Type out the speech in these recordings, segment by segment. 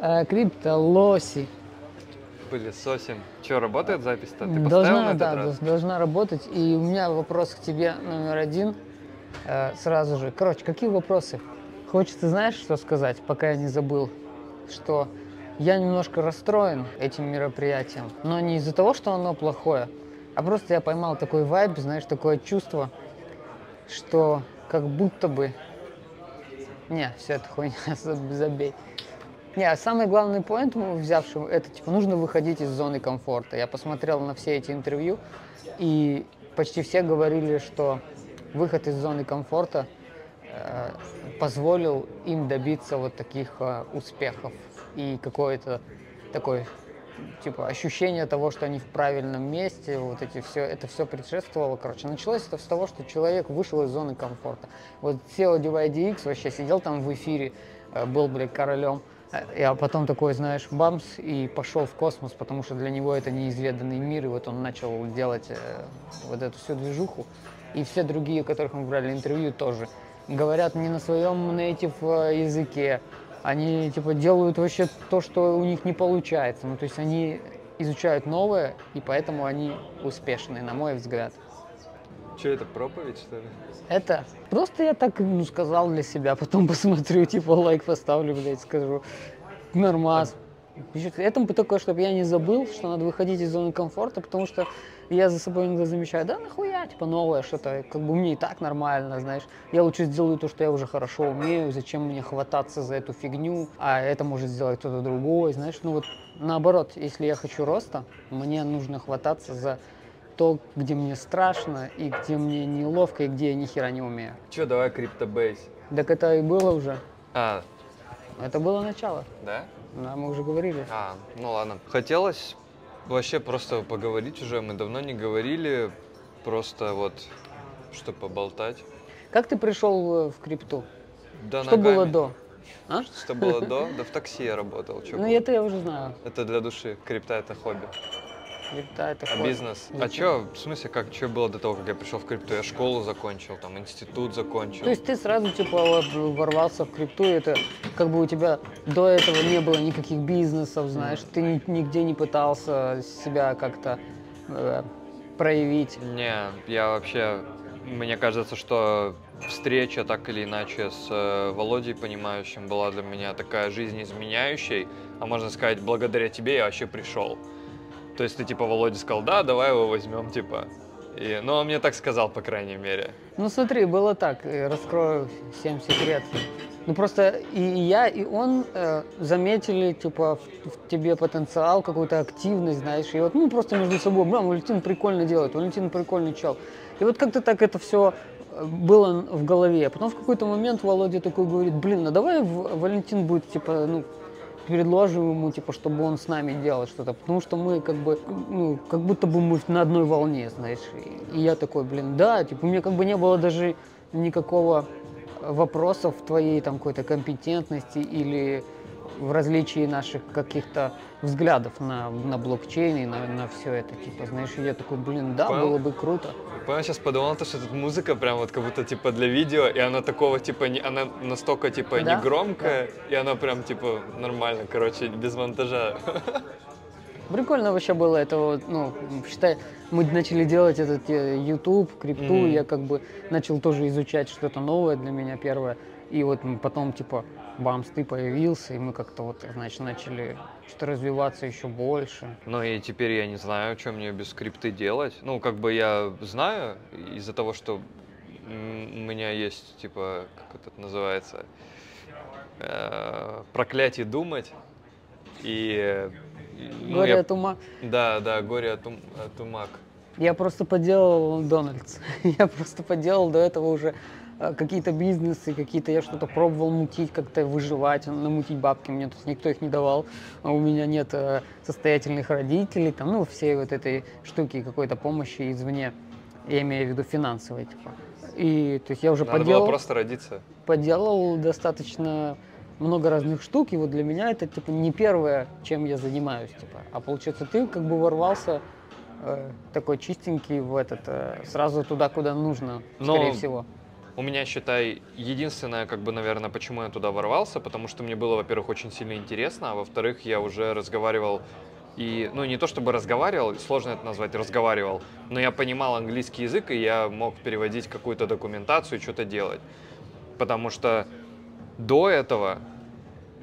Э, криптолоси. Пылесосим. Что, работает запись-то? Ты Должна, да, раз? дол- должна работать. И у меня вопрос к тебе номер один. Э, сразу же. Короче, какие вопросы? Хочется, знаешь, что сказать, пока я не забыл? Что я немножко расстроен этим мероприятием. Но не из-за того, что оно плохое, а просто я поймал такой вайб, знаешь, такое чувство, что как будто бы... Не, все это хуйня, заб- забей. Не, а самый главный поинт, взявший это, типа, нужно выходить из зоны комфорта. Я посмотрел на все эти интервью, и почти все говорили, что выход из зоны комфорта э, позволил им добиться вот таких э, успехов и какое-то такое типа ощущение того, что они в правильном месте, вот эти все, это все предшествовало, короче, началось это с того, что человек вышел из зоны комфорта. Вот SEO DYDX вообще сидел там в эфире, э, был, блядь, королем, а потом такой, знаешь, бамс, и пошел в космос, потому что для него это неизведанный мир, и вот он начал делать э, вот эту всю движуху, и все другие, которых мы брали интервью, тоже говорят не на своем native э, языке, они типа делают вообще то, что у них не получается. Ну, то есть они изучают новое, и поэтому они успешны, на мой взгляд. Что это, проповедь, что ли? Это просто я так ну, сказал для себя, потом посмотрю, типа лайк поставлю, блядь, скажу. Нормас. Ещё Это бы такое, чтобы я не забыл, что надо выходить из зоны комфорта, потому что я за собой иногда замечаю, да нахуя, типа новое что-то, как бы мне и так нормально, знаешь. Я лучше сделаю то, что я уже хорошо умею, зачем мне хвататься за эту фигню, а это может сделать кто-то другой, знаешь. Ну вот наоборот, если я хочу роста, мне нужно хвататься за то, где мне страшно, и где мне неловко, и где я ни хера не умею. Че, давай криптобейс. Так это и было уже. А, Это было начало. да? Да, мы уже говорили. А, ну ладно. Хотелось вообще просто поговорить уже. Мы давно не говорили. Просто вот, что поболтать. Как ты пришел э, в крипту? Да, Что было ногами. до? А? Что было до? Да в такси я работал. Ну, было? это я уже знаю. Это для души. Крипта это хобби. Крипта это А бизнес? А чё, в смысле, как, что было до того, как я пришел в крипту? Я школу закончил, там, институт закончил. То есть ты сразу типа вот ворвался в крипту, и это как бы у тебя до этого не было никаких бизнесов, знаешь, ты ни- нигде не пытался себя как-то э, проявить. Не, я вообще, мне кажется, что встреча так или иначе с э, Володей Понимающим была для меня такая жизнеизменяющей, а можно сказать, благодаря тебе я вообще пришел. То есть ты типа Володя сказал, да, давай его возьмем, типа. И, ну, он мне так сказал, по крайней мере. Ну смотри, было так, э, раскрою семь секретов. Ну просто и я, и он э, заметили, типа, в, в тебе потенциал, какую-то активность, знаешь, и вот, ну, просто между собой, бля, Валентин прикольно делает, Валентин прикольный чел. И вот как-то так это все было в голове. Потом в какой-то момент Володя такой говорит, блин, ну давай Валентин будет, типа, ну, предложим ему, типа, чтобы он с нами делал что-то, потому что мы как бы, ну, как будто бы мы на одной волне, знаешь. И я такой, блин, да, типа, у меня как бы не было даже никакого вопросов твоей там какой-то компетентности или в различии наших каких-то взглядов на, на блокчейн и на, на все это, типа, знаешь, и я такой, блин, да, Понял. было бы круто. Понял, сейчас подумал, то, что тут музыка прям вот как будто типа для видео, и она такого типа, не, она настолько типа Да, не громкая, и она прям типа нормально, короче, без монтажа. Прикольно вообще было это вот, ну, считай, мы начали делать этот э, YouTube, крипту, Мгм. я как бы начал тоже изучать что-то новое для меня первое, и вот м, потом, типа, бамс, ты появился, и мы как-то вот, значит, начали что-то развиваться еще больше. Ну и теперь я не знаю, что мне без скрипты делать. Ну, как бы я знаю из-за того, что у меня есть, типа, как это называется, э, проклятие думать. И, ну, Горе я- от ума. Да, да, горе от, ум- от умак. Я просто поделал Дональдс. Я просто поделал до этого уже какие-то бизнесы, какие-то я что-то пробовал мутить, как-то выживать, намутить бабки. Мне тут никто их не давал. А у меня нет э, состоятельных родителей, там, ну, всей вот этой штуки, какой-то помощи извне. Я имею в виду финансовой, типа. И то есть я уже Надо поделал, было просто родиться. поделал достаточно много разных штук, и вот для меня это типа не первое, чем я занимаюсь, типа. А получается, ты как бы ворвался э, такой чистенький в этот, э, сразу туда, куда нужно, Но- скорее всего. У меня, считай, единственное, как бы, наверное, почему я туда ворвался, потому что мне было, во-первых, очень сильно интересно, а во-вторых, я уже разговаривал и, ну, не то чтобы разговаривал, сложно это назвать, разговаривал, но я понимал английский язык, и я мог переводить какую-то документацию, что-то делать. Потому что до этого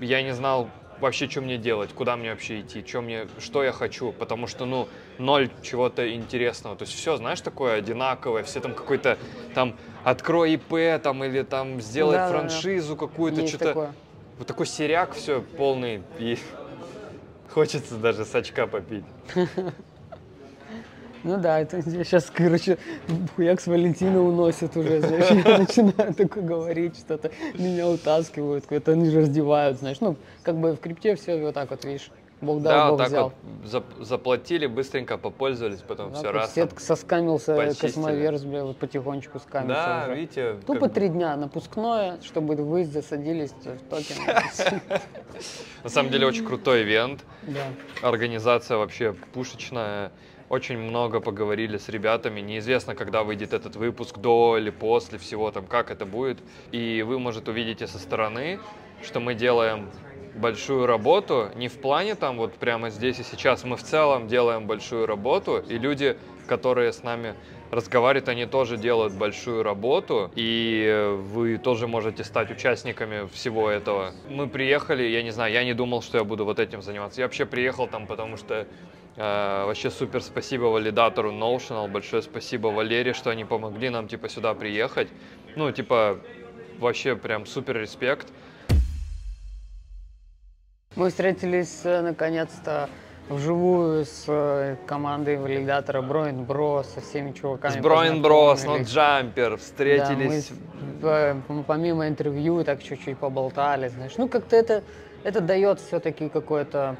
я не знал вообще, что мне делать, куда мне вообще идти, что, мне, что я хочу, потому что, ну, ноль чего-то интересного. То есть все, знаешь, такое одинаковое, все там какой-то, там, открой ИП, там, или там, сделай Да, да, да. франшизу какую-то, что-то. Вот такой серяк все полный, и хочется даже с очка попить. Ну да, это сейчас, короче, хуяк с Валентина уносят уже, знаешь, я начинаю такое говорить, что-то меня утаскивают, куда-то они же раздевают, знаешь, ну, как бы в крипте все вот так вот, видишь, Бог дал, да, Бог вот так взял. вот зап- заплатили, быстренько попользовались, потом Да, все раз. все там. соскамился, почистили. космоверс, бля, вот потихонечку скамился Да, уже. видите, Тупо как три дня, напускное, чтобы вы засадились в токен. на самом деле очень крутой ивент. Организация вообще пушечная. Очень много поговорили с ребятами. Неизвестно, когда выйдет этот выпуск, до или после всего, там, как это будет. И вы, может, увидите со стороны, что мы делаем большую работу, не в плане там вот прямо здесь и сейчас, мы в целом делаем большую работу, и люди, которые с нами разговаривают, они тоже делают большую работу, и вы тоже можете стать участниками всего этого. Мы приехали, я не знаю, я не думал, что я буду вот этим заниматься. Я вообще приехал там, потому что э, вообще супер спасибо валидатору Notional, большое спасибо Валере, что они помогли нам типа сюда приехать. Ну, типа, вообще прям супер респект. Мы встретились э, наконец-то вживую с э, командой валидатора Броин Бро, со всеми чуваками. С Броин но познакомились. Джампер Да, мы встретились. с- э, помимо интервью так чуть-чуть поболтали, знаешь. Ну, как-то это, это дает все-таки какое-то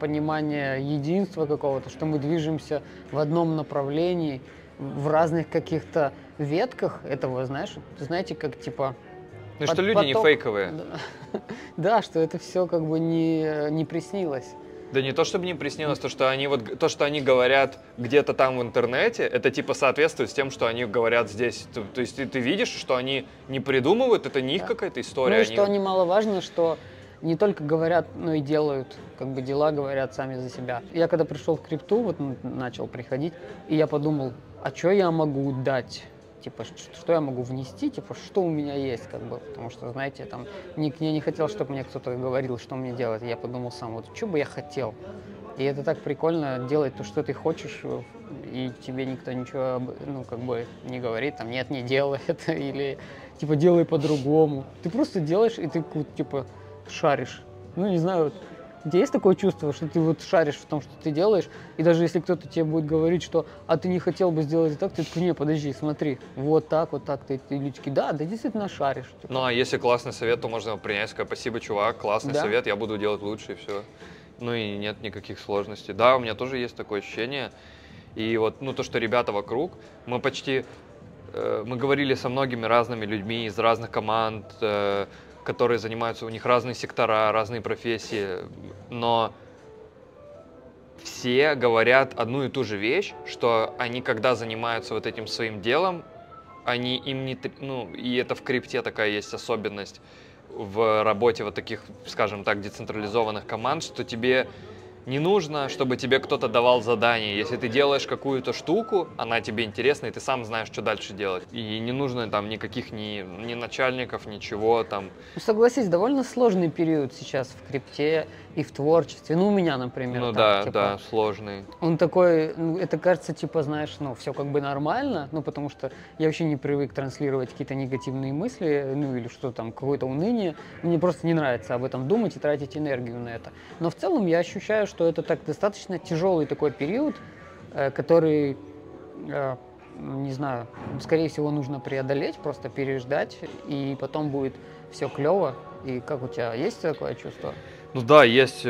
понимание единства какого-то, что мы движемся в одном направлении, в разных каких-то ветках этого, знаешь, знаете, как типа Ну что люди не поток- фейковые. Да, что это все как бы не, не приснилось. Да не то, чтобы не приснилось, то, что они вот то, что они говорят где-то там в интернете, это типа соответствует с тем, что они говорят здесь. То, то есть ты, ты видишь, что они не придумывают, это не их Да. какая-то Ну история. и что немаловажно, что не только говорят, но и делают, как бы дела говорят сами за себя. Я когда пришел в крипту, вот начал приходить, и я подумал, а что я могу дать? Типа, что я могу внести, типа, что у меня есть, как бы, потому что, знаете, там, не, я не хотел, чтобы мне кто-то говорил, что мне делать, я подумал сам, вот, что бы я хотел, и это так прикольно делать то, что ты хочешь, э, и тебе никто ничего, ну, как бы, не говорит, там, нет, не делай это, или, типа, делай по-другому. Ты просто делаешь, и ты, типа, шаришь. Ну, не знаю, у тебя есть такое чувство, что ты вот шаришь в том, что ты делаешь, и даже если кто-то тебе будет говорить, что «а ты не хотел бы сделать так», ты такой «не, подожди, смотри, вот так, вот так». Ты, ты люди такие «да, да, действительно шаришь». Типа, Ну а если классный совет, то можно принять, сказать, спасибо, чувак, классный Да. совет, я буду делать лучше и все. Ну и нет никаких сложностей. Да, у меня тоже есть такое ощущение. И вот, ну то, что ребята вокруг, мы почти, э, мы говорили со многими разными людьми из разных команд, э, которые занимаются, у них разные сектора, разные профессии, но все говорят одну и ту же вещь, что они, когда занимаются вот этим своим делом, они им не, ну, и это в крипте такая есть особенность в работе вот таких, скажем так, децентрализованных команд, что тебе не нужно, чтобы тебе кто-то давал задание. Если ты делаешь какую-то штуку, она тебе интересна, и ты сам знаешь, что дальше делать. И не нужно там никаких ни, ни начальников, ничего там. Ну, согласись, довольно сложный период сейчас в крипте и в творчестве. Ну, у меня, например, ну так, да, типа, да, сложный. Он такой, ну, это кажется, типа, знаешь, ну, все как бы нормально, ну, потому что я вообще не привык транслировать какие-то негативные мысли, ну, или что там, какое-то уныние. Мне просто не нравится об этом думать и тратить энергию на это. Но в целом я ощущаю, что это так достаточно тяжелый такой период, э, который, э, не знаю, скорее всего, нужно преодолеть, просто переждать, и потом будет все клево. И как у тебя есть такое чувство? Ну да, есть.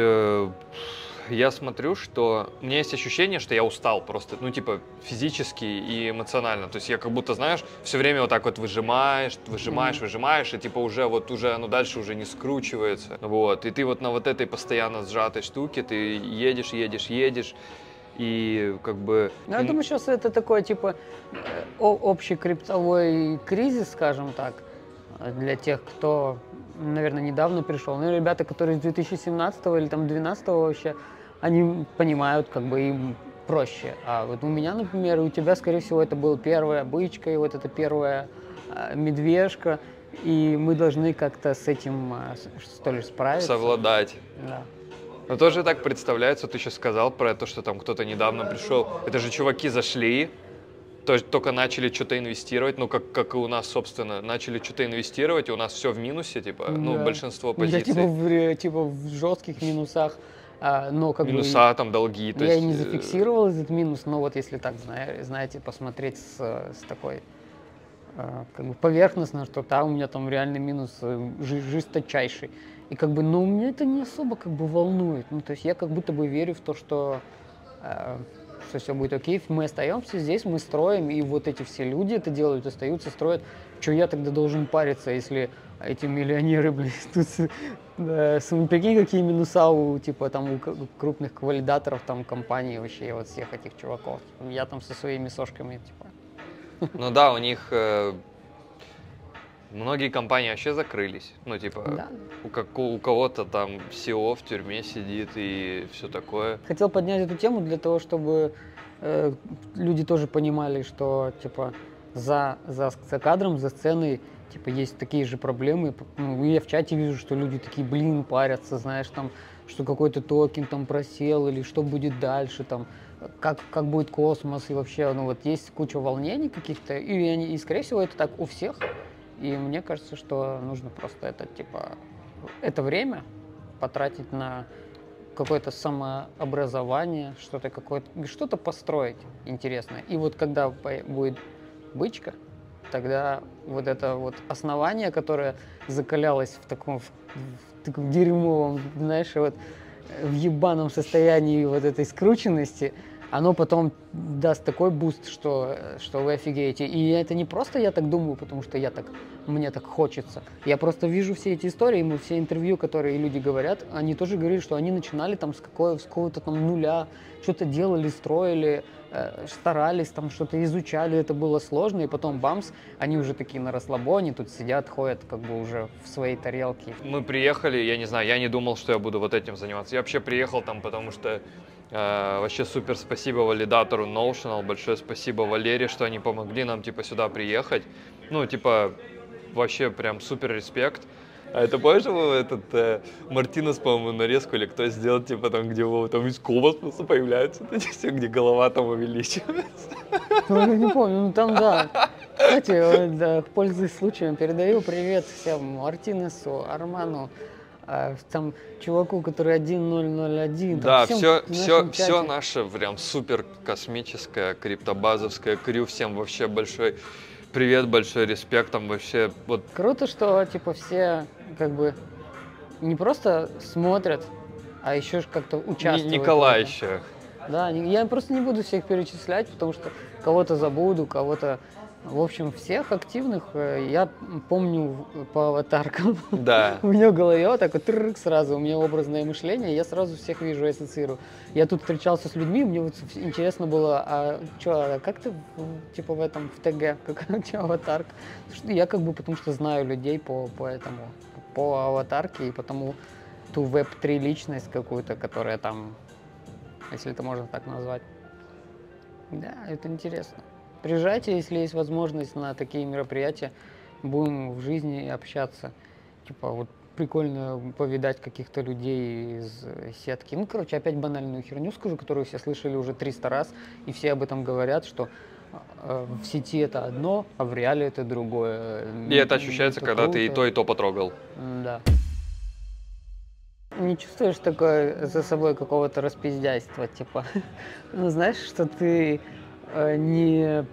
Э, Я смотрю, что у меня есть ощущение, что я устал просто, ну типа физически и эмоционально. То есть я как будто, знаешь, все время вот так вот выжимаешь, выжимаешь, выжимаешь, и типа уже вот уже оно дальше уже не скручивается. Вот. И ты вот на вот этой постоянно сжатой штуке, ты едешь, едешь, едешь. И как бы... Ну, я думаю, сейчас это такой, типа, э, общий криптовой кризис, скажем так, для тех, кто, наверное, недавно пришел. Ну, ребята, которые с 2017 или там 2012 вообще, они понимают, как бы им проще. А вот у меня, например, у тебя, скорее всего, это была первая бычка, и вот это первая э, медвежка, и мы должны как-то с этим, э, что ли, справиться. Совладать. Да. Но тоже так представляется, ты сейчас сказал про то, что там кто-то недавно пришел. Это же чуваки зашли, то есть только начали что-то инвестировать, ну как, как и у нас, собственно, начали что-то инвестировать, и у нас все в минусе, типа, ну, Да. большинство позиций. Я типа в, типа в жестких минусах, а, но как Минуса, там, долги. бы то я есть, не э, зафиксировал этот минус, но вот если так, зна- знаете, посмотреть с, с такой а, как бы поверхностно, что да, у меня там реальный минус э, жесточайший. И как бы, ну, меня это не особо как бы волнует. Ну, то есть я как будто бы верю в то, что, э, что все будет окей. Мы остаемся здесь, мы строим, и вот эти все люди это делают, остаются, строят. Что я тогда должен париться, если эти миллионеры, блин, тут, да, прикинь, какие минуса у, типа, там, у крупных валидаторов, там, компаний вообще, вот всех этих чуваков. Я там со своими сошками, типа, Ну да, у них э, многие компании вообще закрылись. Ну, типа, да, у, как, у кого-то там SEO в тюрьме сидит и все такое. Хотел поднять эту тему для того, чтобы э, люди тоже понимали, что типа за, за, за кадром, за сценой типа есть такие же проблемы. Ну, я в чате вижу, что люди такие, блин, парятся, знаешь, там, что какой-то токен там просел или что будет дальше, там, как, как будет космос и вообще, ну вот есть куча волнений каких-то, и, они, и скорее всего это так у всех. И мне кажется, что нужно просто это типа это время потратить на какое-то самообразование, что-то какое-то, что-то построить интересное. И вот когда будет бычка, тогда вот это вот основание, которое закалялось в таком, в, в таком дерьмовом, знаешь, вот в ебаном состоянии вот этой скрученности, оно потом даст такой boost, что, что вы офигеете. И это не просто я так думаю, потому что я так, мне так хочется. Я просто вижу все эти истории, мы все интервью, которые люди говорят, они тоже говорят, что они начинали там с, какой, с какого-то там нуля, что-то делали, строили, э, старались, там что-то изучали, это было сложно, и потом бамс, они уже такие на расслабоне, тут сидят, ходят как бы уже в своей тарелке. Мы приехали, я не знаю, я не думал, что я буду вот этим заниматься. Я вообще приехал там, потому что вообще супер спасибо валидатору Notional, большое спасибо Валере, что они помогли нам типа сюда приехать. Ну, типа, вообще прям супер респект. А это помнишь, этот э, Мартинес, по-моему, нарезку или кто сделал, типа там, где его там из космоса появляются, вот эти все, где голова там увеличивается. Ну, я не помню, ну там да. Кстати, вот, да, пользуясь случаем, передаю привет всем Мартинесу, Арману, а, там чуваку, который 1001. там Да, всем все, все, все наше прям супер космическое, криптобазовское крю. Всем вообще большой привет, большой респект. Там вообще вот Круто, что типа все как бы не просто смотрят, а еще как-то участвуют. Николай еще. Да, я просто не буду всех перечислять, потому что кого-то забуду, кого-то... В общем, всех активных э, я помню по аватаркам. Да. У меня в голове вот так вот сразу, у меня образное мышление, я сразу всех вижу и ассоциирую. Я тут встречался с людьми, мне вот интересно было, а что, как ты типа в этом, в ТГ, как у тебя аватарка? Я как бы потому что знаю людей по, по этому, по аватарке, и потому ту веб-3 личность какую-то, которая там, если это можно так назвать. Да, это интересно. Приезжайте, если есть возможность на такие мероприятия. Будем в жизни общаться. Типа вот прикольно повидать каких-то людей из э, сетки. Ну, короче, опять банальную херню скажу, которую все слышали уже 300 раз, и все об этом говорят, что э, в сети это одно, а в реале это другое. И это ощущается, когда ты и круто. то, и то потрогал. Да. Не чувствуешь такое за собой какого-то распиздяйства, типа, ну знаешь, что ты э, не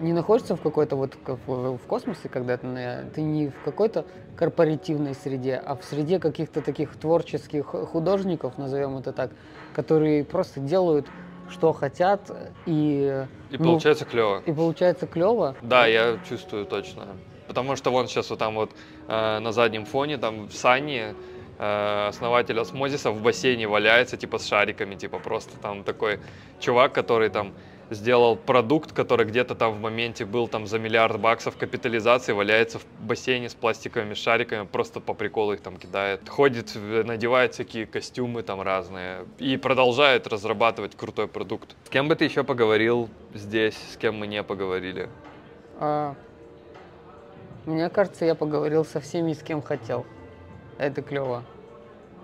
не находишься в какой-то вот в, в космосе, когда ты, ты не в какой-то корпоративной среде, а в среде каких-то таких творческих художников, назовем это так, которые просто делают, что хотят, и, И ну, получается клево. и получается клево. Да, я чувствую точно. Потому что вон сейчас вот там вот э, на заднем фоне там Сани э, основатель осмозиса в бассейне валяется, типа, с шариками, типа, просто там такой чувак, который там сделал продукт, который где-то там в моменте был там за миллиард баксов капитализации, валяется в бассейне с пластиковыми шариками, просто по приколу их там кидает. Ходит, надевает всякие костюмы там разные и продолжает разрабатывать крутой продукт. С кем бы ты еще поговорил здесь, с кем мы не поговорили? А, мне кажется, я поговорил со всеми, с кем хотел. Это клево.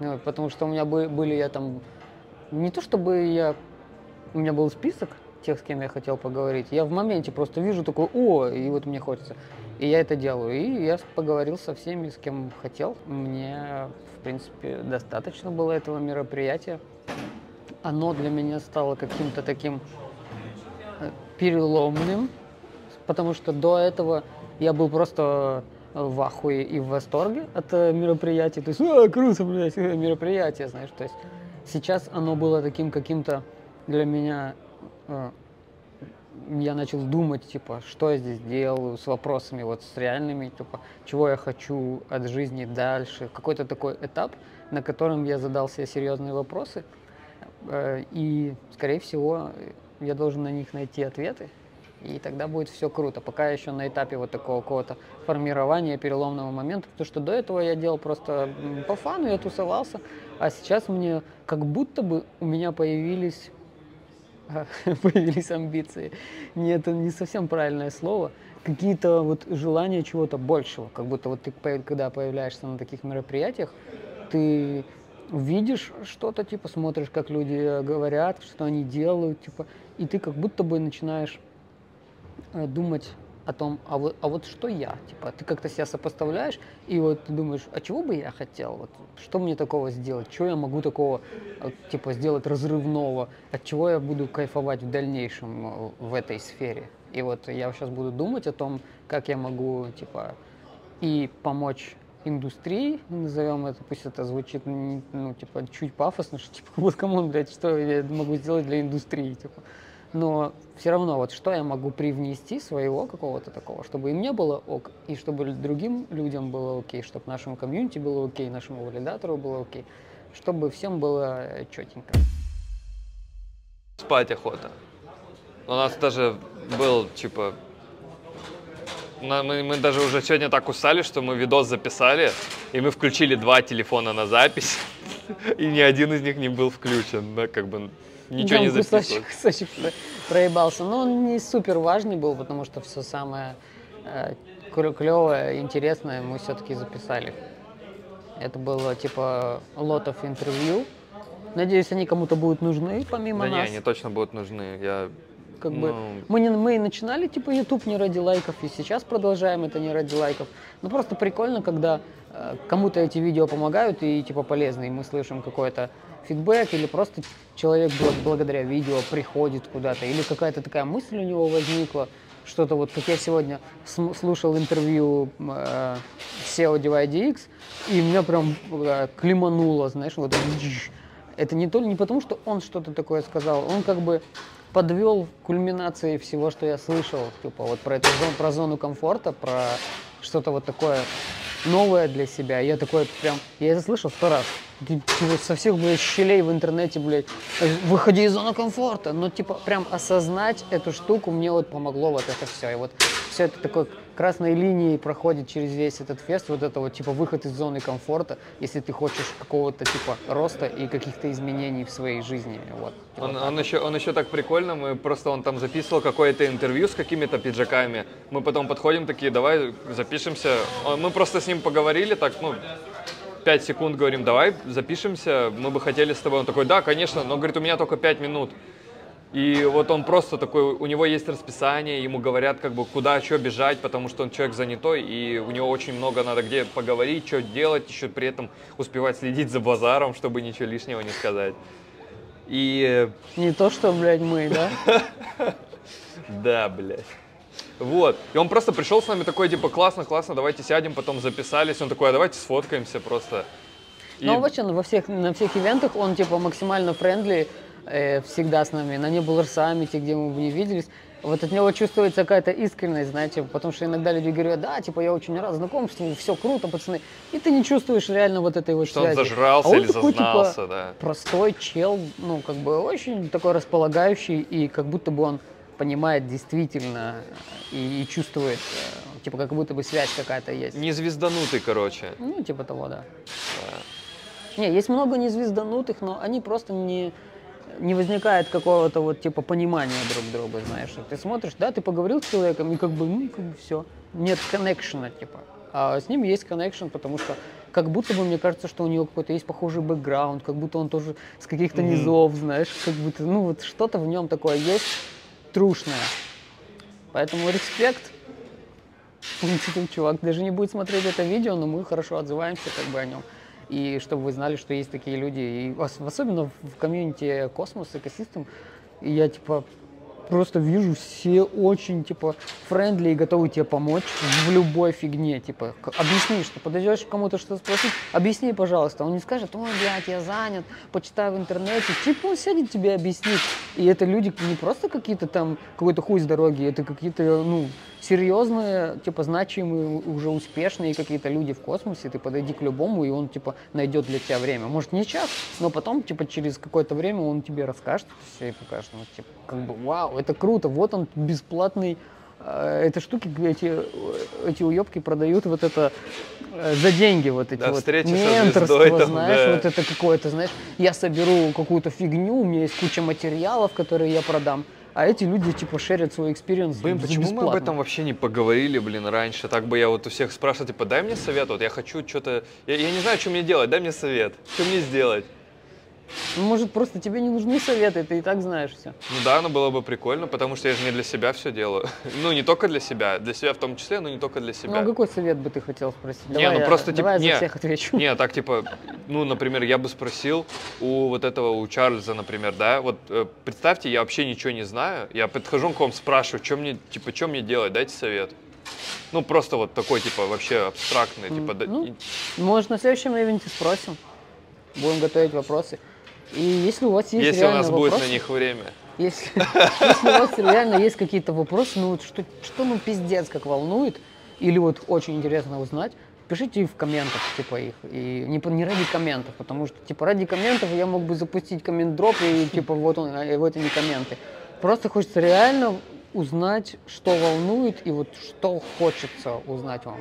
Ну, потому что у меня были, я там... Не то чтобы я... У меня был список, тех, с кем я хотел поговорить. Я в моменте просто вижу такой, о, и вот мне хочется. И я это делаю. И я поговорил со всеми, с кем хотел. Мне, в принципе, достаточно было этого мероприятия. Оно для меня стало каким-то таким э, переломным, потому что до этого я был просто в ахуе и в восторге от э, мероприятия. То есть, а, круто, блядь, мероприятие, знаешь. То есть сейчас оно было таким каким-то для меня Э, я начал думать, типа, что я здесь делаю, с вопросами, вот с реальными, типа, чего я хочу от жизни дальше. Какой-то такой этап, на котором я задал себе серьезные вопросы. Э, и, скорее всего, я должен на них найти ответы. И тогда будет все круто. Пока еще на этапе вот такого какого-то формирования переломного момента, потому что до этого я делал просто по фану, я тусовался, а сейчас мне как будто бы у меня появились появились амбиции. Нет, это не совсем правильное слово. Какие-то вот желания чего-то большего. Как будто вот ты, когда появляешься на таких мероприятиях, ты видишь что-то, типа, смотришь, как люди говорят, что они делают, типа, и ты как будто бы начинаешь э, думать о том, а вот, а вот что я, типа, ты как-то себя сопоставляешь, и вот ты думаешь, а чего бы я хотел, вот, что мне такого сделать, что я могу такого, э, типа, сделать разрывного, от чего я буду кайфовать в дальнейшем э, в этой сфере. И вот я сейчас буду думать о том, как я могу, типа, и помочь индустрии, назовем это, пусть это звучит, ну, типа, чуть пафосно, что, типа, вот, кому, блядь, что я могу сделать для индустрии, типа но все равно вот что я могу привнести своего какого-то такого, чтобы и мне было ок, и чтобы другим людям было окей, чтобы нашему комьюнити было окей, нашему валидатору было окей, чтобы всем было четенько. Спать охота. У нас даже был, типа, мы, мы даже уже сегодня так устали, что мы видос записали, и мы включили два телефона на запись, и ни один из них не был включен, да, как бы Ничего не записывать. Кусочек, кусочек проебался. Но он не супер важный был, потому что все самое э, клевое, интересное мы все-таки записали. Это было типа лотов интервью. Надеюсь, они кому-то будут нужны помимо да нас. Да не, они точно будут нужны. Я как ну... бы мы не мы начинали типа YouTube не ради лайков и сейчас продолжаем это не ради лайков. Но просто прикольно, когда э, кому-то эти видео помогают и типа полезны, и мы слышим какое-то фидбэк, или просто человек благодаря видео приходит куда-то, или какая-то такая мысль у него возникла, что-то вот, как я сегодня слушал интервью э, SEO DivideX, и меня прям э, климануло, знаешь, вот это не, то, не потому, что он что-то такое сказал, он как бы подвел кульминации всего, что я слышал, типа вот про эту зону, про зону комфорта, про что-то вот такое новое для себя. Я такой прям, я это слышал сто раз. Со всех, блядь, щелей в интернете, блядь, выходи из зоны комфорта. Но, типа, прям осознать эту штуку мне вот помогло вот это все. И вот все это такой красной линией проходит через весь этот фест, вот это вот, типа, выход из зоны комфорта, если ты хочешь какого-то, типа, роста и каких-то изменений в своей жизни, вот. Он, вот он, еще, он еще так прикольно, мы просто, он там записывал какое-то интервью с какими-то пиджаками, мы потом подходим такие, давай запишемся, мы просто с ним поговорили так, ну, 5 секунд говорим, давай запишемся, мы бы хотели с тобой. Он такой, да, конечно, но, говорит, у меня только 5 минут. И вот он просто такой, у него есть расписание, ему говорят, как бы, куда, что бежать, потому что он человек занятой, и у него очень много надо где поговорить, что делать, еще при этом успевать следить за базаром, чтобы ничего лишнего не сказать. И... Не то, что, блядь, мы, да? Да, блядь. Вот. И он просто пришел с нами такой, типа, классно, классно, давайте сядем, потом записались. Он такой, а давайте сфоткаемся просто. И... Ну, вообще, во всех, на всех ивентах он, типа, максимально френдли, э, всегда с нами. На Небулар саммите, где мы бы не виделись. вот от него чувствуется какая-то искренность, знаете, потому что иногда люди говорят, да, типа, я очень рад знакомству, все круто, пацаны, и ты не чувствуешь реально вот этой вот Что связи. он зажрался А он или такой, типа, зазнался, да. простой чел, ну, как бы очень такой располагающий, и как будто бы он понимает действительно и, и чувствует, э, типа, как будто бы связь какая-то есть. Не звезданутый, короче. Ну, типа того, да. Да. Не, есть много незвезданутых, но они просто не, не возникает какого-то вот типа понимания друг друга, знаешь. Ты смотришь, да, ты поговорил с человеком, и как бы, ну, как бы все. Нет коннекшена, типа. А с ним есть коннекшн, потому что как будто бы мне кажется, что у него какой-то есть похожий бэкграунд, как будто он тоже с каких-то Мгм. низов, знаешь, как будто, ну, вот что-то в нем такое есть трушное. Поэтому респект. В принципе, чувак даже не будет смотреть это видео, но мы хорошо отзываемся как бы о нем. И чтобы вы знали, что есть такие люди, и ос- особенно в комьюнити космос, экосистем, и я типа просто вижу все очень типа friendly и готовы тебе помочь в любой фигне, типа объясни, что подойдешь к кому-то что спросить, объясни, пожалуйста, он не скажет, ой, блядь, я занят, почитай в интернете, типа он сядет тебе объяснит, и это люди не просто какие-то там какой-то хуй с дороги, это какие-то ну серьезные, типа значимые, уже успешные какие-то люди в космосе, ты подойди к любому, и он типа найдет для тебя время, может не час, но потом типа через какое-то время он тебе расскажет все и покажет, ну типа как бы вау, это круто, вот он бесплатный э, эти штуки, эти, эти уебки продают вот это э, за деньги, вот эти Да, вот менторство, звездой там, знаешь, да. вот это какое-то, знаешь, я соберу какую-то фигню, у меня есть куча материалов, которые я продам, а эти люди типа шерят свой experience Блин, почему мы об бесплатно. этом вообще не поговорили, блин, раньше? Так бы я вот у всех спрашивал, типа, дай мне совет, вот я хочу что-то... Я, я не знаю, что мне делать, дай мне совет. Что мне сделать? Ну, может, просто тебе не нужны советы, ты и так знаешь все. Ну да, оно было бы прикольно, потому что я же не для себя все делаю. Ну, не только для себя, для себя в том числе, но не только для Ну, себя. а какой совет бы ты хотел спросить? Не, Давай ну я- просто, типа, не. за всех отвечу. Не, так типа, ну, например, я бы спросил у вот этого, у Чарльза, например, да, вот э, представьте, я вообще ничего не знаю, я подхожу к вам, спрашиваю, что мне, типа, что мне делать, дайте совет. Ну, просто вот такой, типа, вообще абстрактный, типа, да- ну, и- Может, на следующем ивенте спросим. Будем готовить вопросы. И если у вас есть если у реально нас будет вопросы, на них время. Если, если у вас реально есть какие-то вопросы, ну вот что, что ну пиздец как волнует, или вот очень интересно узнать, пишите в комментах, типа их. И не, не ради комментов, потому что, типа, ради комментов я мог бы запустить коммент-дроп, и типа вот он, а вот они комменты. Просто хочется реально узнать, что волнует, и вот что хочется узнать вам.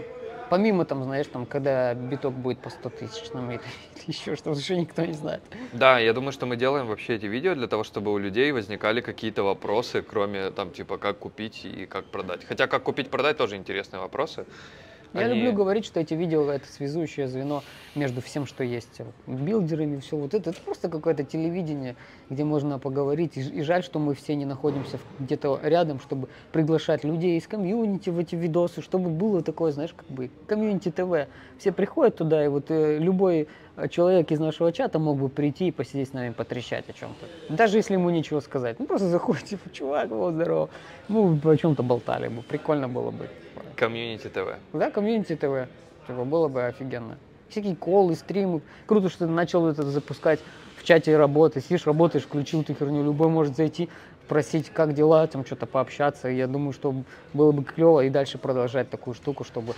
Помимо там, знаешь, там, когда биток будет по 100 тысяч, там, или, или еще что-то, еще никто не знает. Да, я думаю, что мы делаем вообще эти видео для того, чтобы у людей возникали какие-то вопросы, кроме там типа как купить и как продать. Хотя как купить продать тоже интересные вопросы. Я Они- люблю говорить, что эти видео это связующее звено между всем, что есть. Билдерами, все вот это. Это просто какое-то телевидение, где можно поговорить. И, и жаль, что мы все не находимся где-то рядом, чтобы приглашать людей из комьюнити в эти видосы, чтобы было такое, знаешь, как бы комьюнити ТВ. Все приходят туда, и вот э, любой человек из нашего чата мог бы прийти и посидеть с нами, потрещать о чем-то. Даже если ему нечего сказать. Ну просто заходит, типа, чувак, вот здорово. Мы бы о чем-то болтали бы. Прикольно было бы. Комьюнити ТВ. Да, комьюнити ТВ. Типа, было бы офигенно. Всякие колы, стримы. Круто, что ты начал это запускать в чате работы. Сидишь, работаешь, включил эту херню. Любой может зайти, спросить, как дела, там что-то пообщаться. Я думаю, что было бы клево и дальше продолжать такую штуку, чтобы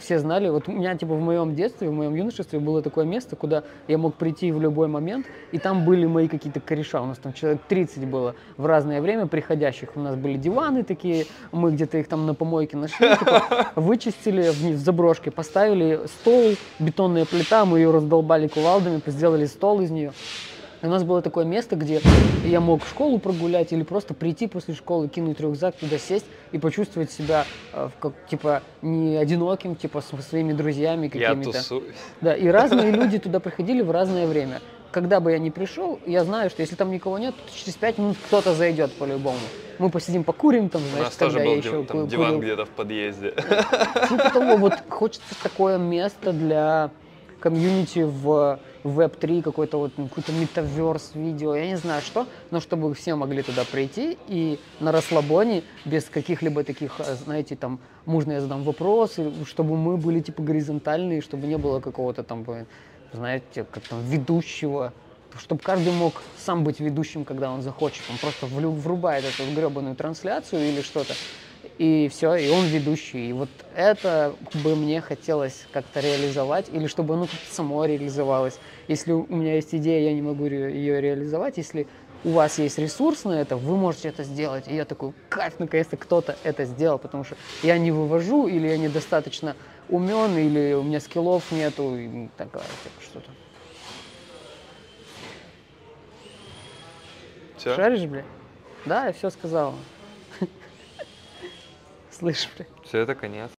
все знали. Вот у меня, типа, в моем детстве, в моем юношестве было такое место, куда я мог прийти в любой момент, и там были мои какие-то кореша. У нас там человек 30 было в разное время приходящих. У нас были диваны такие, мы где-то их там на помойке нашли, типа, вычистили в, в заброшке, поставили стол, бетонная плита, мы ее раздолбали кувалдами, сделали стол из нее. У нас было такое место, где я мог в школу прогулять или просто прийти после школы, кинуть рюкзак, туда сесть и почувствовать себя э, как, типа не одиноким, типа со своими друзьями Я какими-то. тусуюсь. Да, и разные люди туда приходили в разное время. Когда бы я ни пришел, я знаю, что если там никого нет, то через пять минут кто-то зайдет по-любому. Мы посидим, покурим там, У знаешь, нас тоже когда я был еще див- там диван курил. где-то в подъезде. Типа того, вот хочется такое место для комьюнити в Web3, какой-то вот ну, какой-то метаверс видео, я не знаю что, но чтобы все могли туда прийти и на расслабоне, без каких-либо таких, э, знаете, там, можно я задам вопросы, чтобы мы были типа горизонтальные, чтобы не было какого-то там, знаете, как там, ведущего, чтобы каждый мог сам быть ведущим, когда он захочет. Он просто врубает эту гребаную трансляцию или что-то, и все, и он ведущий. И вот это бы мне хотелось как-то реализовать, или чтобы оно как-то само реализовалось. Если у меня есть идея, я не могу ее реализовать, если у вас есть ресурс на это, вы можете это сделать. И я такой, кайф, наконец-то кто-то это сделал, потому что я не вывожу, или я недостаточно умен, или у меня скиллов нету, и такое типа, что-то. Все? Шаришь, бля? Да, я все сказал. Слышь, бля. Все, это конец.